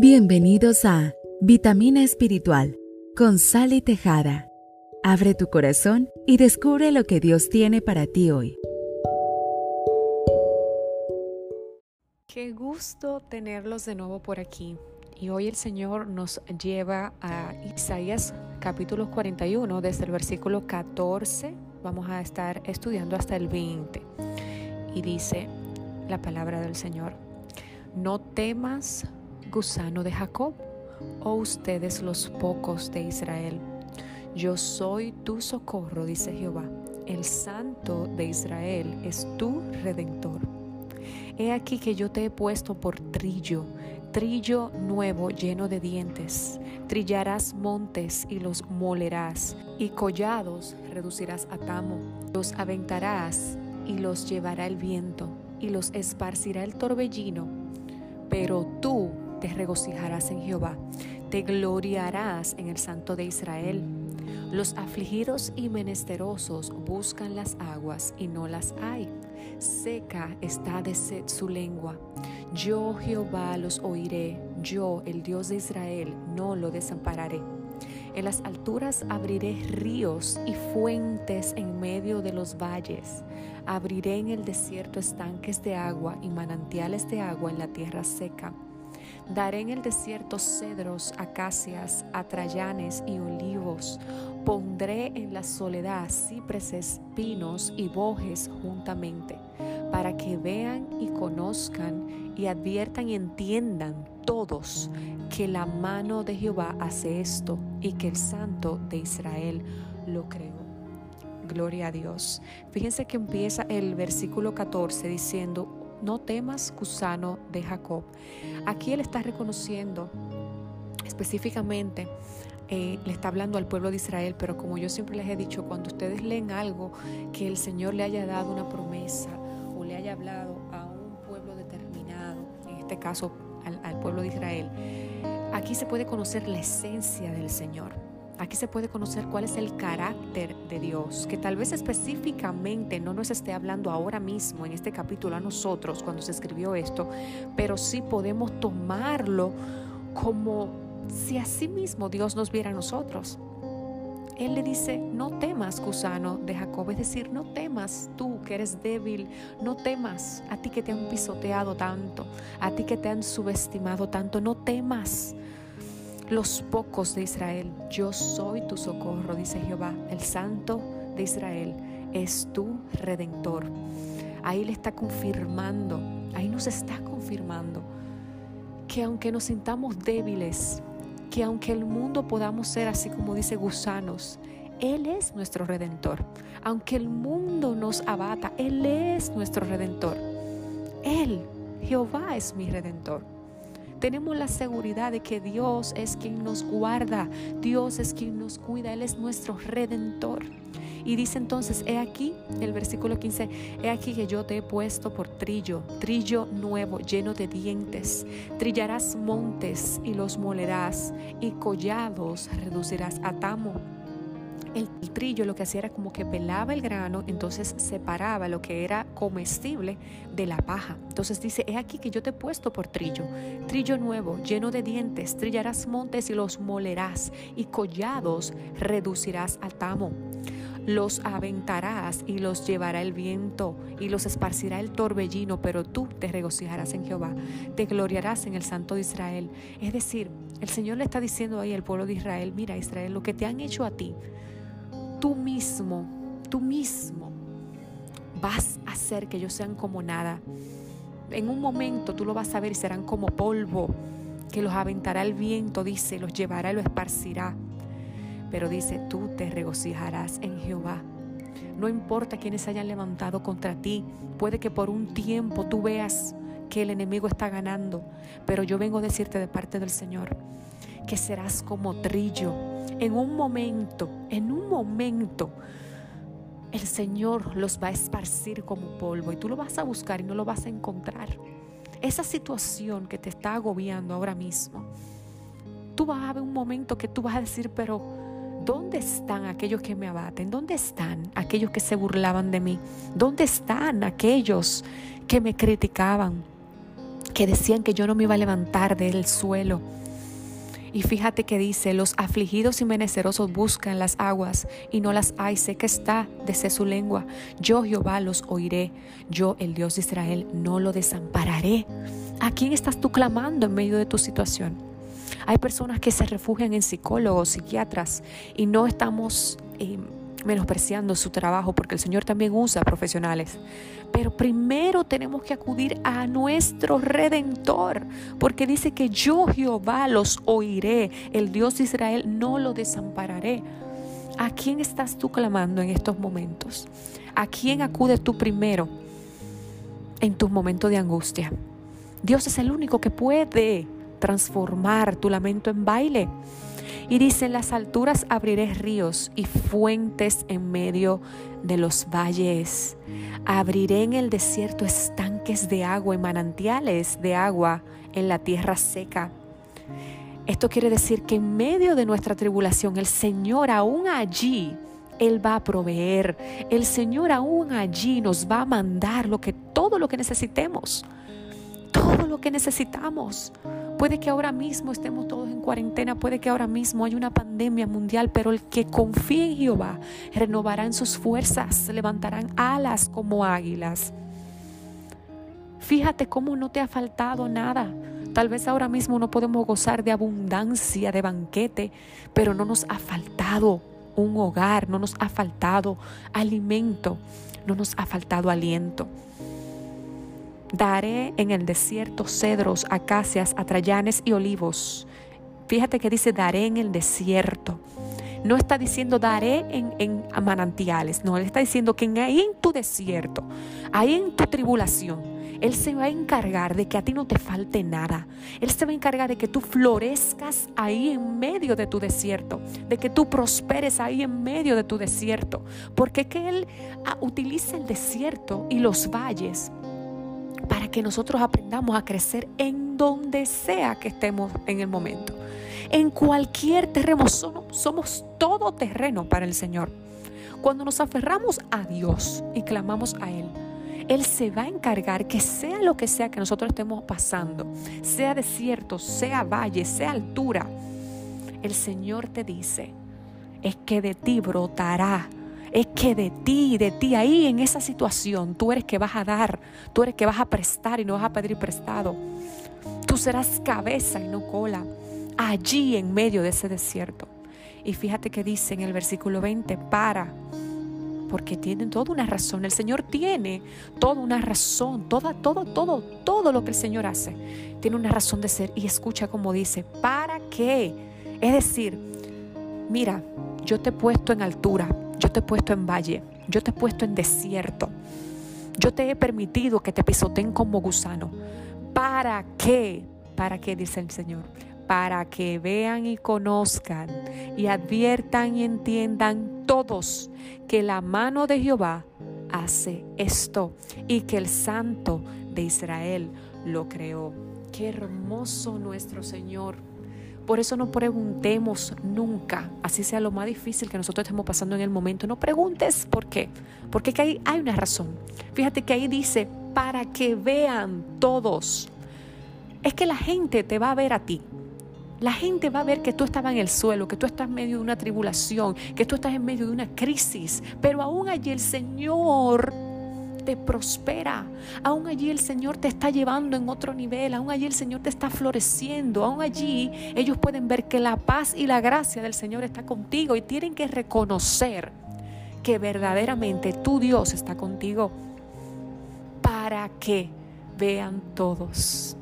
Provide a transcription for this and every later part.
Bienvenidos a Vitamina Espiritual con Sally Tejada. Abre tu corazón y descubre lo que Dios tiene para ti hoy. Qué gusto tenerlos de nuevo por aquí. Y hoy el Señor nos lleva a Isaías capítulo 41, desde el versículo 14. Vamos a estar estudiando hasta el 20. Y dice la palabra del Señor, no temas gusano de Jacob, oh ustedes los pocos de Israel. Yo soy tu socorro, dice Jehová. El santo de Israel es tu redentor. He aquí que yo te he puesto por trillo, trillo nuevo lleno de dientes. Trillarás montes y los molerás, y collados reducirás a tamo. Los aventarás y los llevará el viento, y los esparcirá el torbellino. Pero tú te regocijarás en Jehová, te gloriarás en el Santo de Israel. Los afligidos y menesterosos buscan las aguas y no las hay. Seca está de sed su lengua. Yo Jehová los oiré, yo el Dios de Israel no lo desampararé. En las alturas abriré ríos y fuentes en medio de los valles. Abriré en el desierto estanques de agua y manantiales de agua en la tierra seca. Daré en el desierto cedros, acacias, atrayanes y olivos. Pondré en la soledad cipreses, pinos y bojes juntamente, para que vean y conozcan y adviertan y entiendan todos que la mano de Jehová hace esto y que el Santo de Israel lo creó. Gloria a Dios. Fíjense que empieza el versículo 14 diciendo, no temas, gusano de Jacob. Aquí él está reconociendo específicamente, eh, le está hablando al pueblo de Israel, pero como yo siempre les he dicho, cuando ustedes leen algo que el Señor le haya dado una promesa o le haya hablado a un pueblo determinado, en este caso al pueblo de Israel, aquí se puede conocer la esencia del Señor. Aquí se puede conocer cuál es el carácter de Dios, que tal vez específicamente no nos esté hablando ahora mismo en este capítulo a nosotros cuando se escribió esto, pero sí podemos tomarlo como si así mismo Dios nos viera a nosotros. Él le dice, no temas, gusano de Jacob, es decir, no temas tú que eres débil, no temas a ti que te han pisoteado tanto, a ti que te han subestimado tanto, no temas los pocos de Israel. Yo soy tu socorro, dice Jehová, el Santo de Israel es tu redentor. Ahí le está confirmando, ahí nos está confirmando que aunque nos sintamos débiles, que aunque el mundo podamos ser así como dice gusanos, Él es nuestro redentor. Aunque el mundo nos abata, Él es nuestro redentor. Él, Jehová es mi redentor tenemos la seguridad de que Dios es quien nos guarda, Dios es quien nos cuida, Él es nuestro redentor. Y dice entonces, he aquí, el versículo 15, he aquí que yo te he puesto por trillo, trillo nuevo, lleno de dientes. Trillarás montes y los molerás, y collados reducirás a tamo el, trillo lo que hacía era como que pelaba el grano, entonces separaba lo que era comestible de la paja. Entonces dice, he aquí que yo te he puesto por trillo, trillo nuevo, lleno de dientes, trillarás montes y los molerás, y collados reducirás al tamo los aventarás y los llevará el viento y los esparcirá el torbellino, pero tú te regocijarás en Jehová, te gloriarás en el Santo de Israel. Es decir, el Señor le está diciendo ahí al pueblo de Israel, mira Israel, lo que te han hecho a ti, tú mismo, tú mismo vas a hacer que ellos sean como nada. En un momento tú lo vas a ver y serán como polvo, que los aventará el viento, dice, los llevará y los esparcirá. Pero dice, tú te regocijarás en Jehová. No importa quienes hayan levantado contra ti, puede que por un tiempo tú veas que el enemigo está ganando, pero yo vengo a decirte de parte del Señor que serás como trillo en un momento, en un momento, el Señor los va a esparcir como polvo y tú lo vas a buscar y no lo vas a encontrar. Esa situación que te está agobiando ahora mismo, tú vas a ver un momento que tú vas a decir, pero ¿dónde están aquellos que me abaten? ¿Dónde están aquellos que se burlaban de mí? ¿Dónde están aquellos que me criticaban? que decían que yo no me iba a levantar del suelo. Y fíjate que dice, los afligidos y menesterosos buscan las aguas y no las hay, sé que está desde su lengua. Yo Jehová los oiré, yo el Dios de Israel no lo desampararé. ¿A quién estás tú clamando en medio de tu situación? Hay personas que se refugian en psicólogos, psiquiatras y no estamos... Eh, menospreciando su trabajo, porque el Señor también usa profesionales. Pero primero tenemos que acudir a nuestro redentor, porque dice que yo Jehová los oiré, el Dios de Israel no lo desampararé. ¿A quién estás tú clamando en estos momentos? ¿A quién acudes tú primero en tus momentos de angustia? Dios es el único que puede transformar tu lamento en baile. Y dice, en las alturas abriré ríos y fuentes en medio de los valles. Abriré en el desierto estanques de agua y manantiales de agua en la tierra seca. Esto quiere decir que en medio de nuestra tribulación, el Señor aún allí, Él va a proveer. El Señor aún allí nos va a mandar lo que, todo lo que necesitemos. Todo lo que necesitamos. Puede que ahora mismo estemos todos en cuarentena, puede que ahora mismo haya una pandemia mundial, pero el que confíe en Jehová renovarán sus fuerzas, levantarán alas como águilas. Fíjate cómo no te ha faltado nada. Tal vez ahora mismo no podemos gozar de abundancia, de banquete, pero no nos ha faltado un hogar, no nos ha faltado alimento, no nos ha faltado aliento. Daré en el desierto cedros, acacias, atrayanes y olivos. Fíjate que dice daré en el desierto. No está diciendo daré en, en manantiales, no, él está diciendo que ahí en tu desierto, ahí en tu tribulación, él se va a encargar de que a ti no te falte nada. Él se va a encargar de que tú florezcas ahí en medio de tu desierto, de que tú prosperes ahí en medio de tu desierto. Porque que Él ah, utiliza el desierto y los valles para que nosotros aprendamos a crecer en donde sea que estemos en el momento. En cualquier terreno, somos, todo terreno para el Señor. Cuando nos aferramos a Dios y clamamos a Él, Él se va a encargar que sea lo que sea que nosotros estemos pasando, sea desierto, sea valle, sea altura, el Señor te dice, es que de ti brotará es que de ti, de ti, ahí en esa situación, tú eres que vas a dar, tú eres que vas a prestar y no vas a pedir prestado. Tú serás cabeza y no cola, allí en medio de ese desierto. Y fíjate que dice en el versículo 20, para, porque tienen toda una razón. El Señor tiene toda una razón, toda, todo, todo, todo lo que el Señor hace. Tiene una razón de ser. Y escucha como dice, ¿para qué? Es decir, mira, yo te he puesto en altura, yo te he puesto en valle, yo te he puesto en desierto. Yo te he permitido que te pisoteen como gusano. ¿Para qué? ¿Para qué? Dice el Señor. Para que vean y conozcan y adviertan y entiendan todos que la mano de Jehová hace esto y que el Santo de Israel lo creó. Qué hermoso nuestro Señor por eso no preguntemos nunca, así sea lo más difícil que nosotros estemos pasando en el momento, no preguntes por qué, porque hay, hay una razón. Fíjate que ahí dice, para que vean todos. Es que la gente te va a ver a ti. La gente va a ver que tú estabas en el suelo, que tú estás en medio de una tribulación, que tú estás en medio de una crisis, pero aún allí el Señor prospera. Aún allí el Señor te está llevando en otro nivel, aún allí el Señor te está floreciendo, aún allí ellos pueden ver que la paz y la gracia del Señor está contigo y tienen que reconocer que verdaderamente tu Dios está contigo para que vean todos.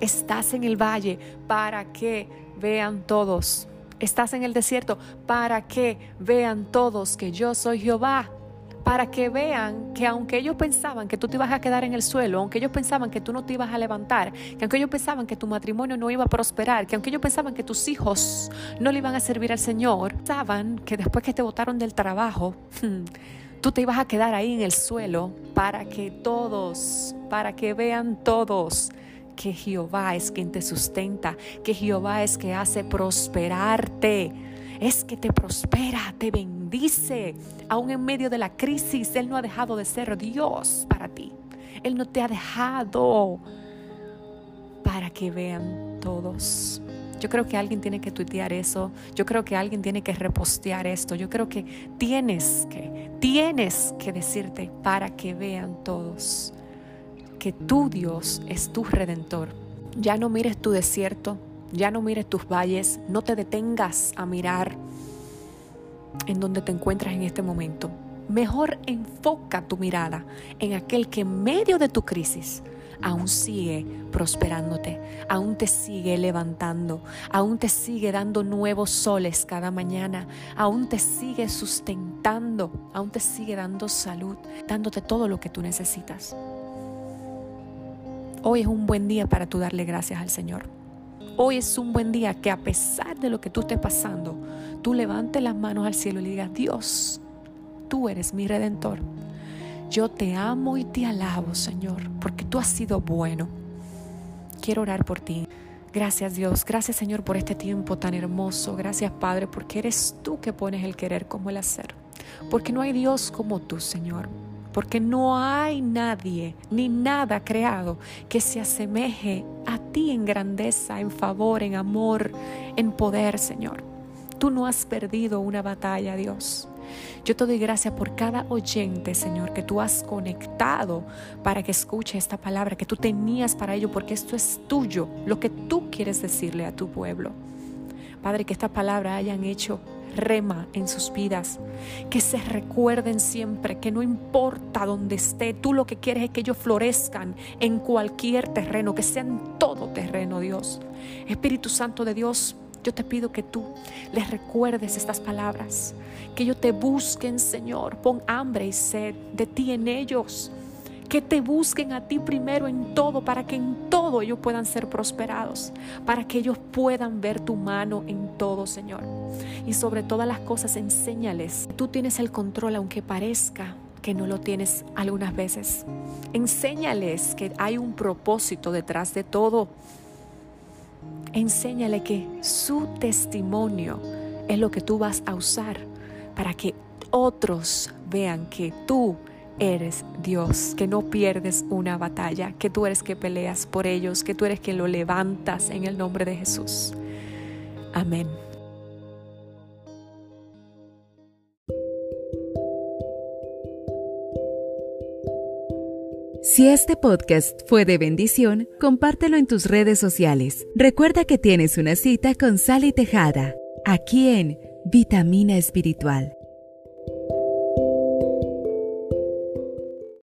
Estás en el valle para que vean todos. Estás en el desierto para que vean todos que yo soy Jehová para que vean que aunque ellos pensaban que tú te ibas a quedar en el suelo, aunque ellos pensaban que tú no te ibas a levantar, que aunque ellos pensaban que tu matrimonio no iba a prosperar, que aunque ellos pensaban que tus hijos no le iban a servir al Señor, pensaban que después que te botaron del trabajo, tú te ibas a quedar ahí en el suelo para que todos, para que vean todos que Jehová es quien te sustenta, que Jehová es que hace prosperarte es que te prospera, te bendice. Aún en medio de la crisis, Él no ha dejado de ser Dios para ti. Él no te ha dejado. para que vean todos. Yo creo que alguien tiene que tuitear eso. Yo creo que alguien tiene que repostear esto. Yo creo que tienes que, tienes que decirte para que vean todos que tu Dios es tu redentor. Ya no mires tu desierto, ya no mires tus valles, no te detengas a mirar en donde te encuentras en este momento. Mejor enfoca tu mirada en aquel que en medio de tu crisis aún sigue prosperándote, aún te sigue levantando, aún te sigue dando nuevos soles cada mañana, aún te sigue sustentando, aún te sigue dando salud, dándote todo lo que tú necesitas. Hoy es un buen día para tú darle gracias al Señor. Hoy es un buen día que a pesar de lo que tú estés pasando, tú levantes las manos al cielo y le digas, Dios, tú eres mi redentor. Yo te amo y te alabo, Señor, porque tú has sido bueno. Quiero orar por ti. Gracias Dios, gracias Señor por este tiempo tan hermoso. Gracias Padre, porque eres tú que pones el querer como el hacer. Porque no hay Dios como tú, Señor. Porque no hay nadie ni nada creado que se asemeje a ti en grandeza, en favor, en amor, en poder, Señor. Tú no has perdido una batalla, Dios. Yo te doy gracias por cada oyente, Señor, que tú has conectado para que escuche esta palabra, que tú tenías para ello, porque esto es tuyo, lo que tú quieres decirle a tu pueblo. Padre, que esta palabra hayan hecho rema en sus vidas, que se recuerden siempre que no importa dónde esté, tú lo que quieres es que ellos florezcan en cualquier terreno, que sean todo terreno, Dios. Espíritu Santo de Dios, yo te pido que tú les recuerdes estas palabras, que ellos te busquen, Señor. Pon hambre y sed de ti en ellos. Que te busquen a ti primero en todo, para que en todo ellos puedan ser prosperados, para que ellos puedan ver tu mano en todo, Señor. Y sobre todas las cosas, enséñales. Tú tienes el control, aunque parezca que no lo tienes algunas veces. Enséñales que hay un propósito detrás de todo enséñale que su testimonio es lo que tú vas a usar para que otros vean que tú eres Dios, que no pierdes una batalla, que tú eres que peleas por ellos, que tú eres quien lo levantas en el nombre de Jesús. Amén. Si este podcast fue de bendición, compártelo en tus redes sociales. Recuerda que tienes una cita con Sally Tejada, aquí en Vitamina Espiritual.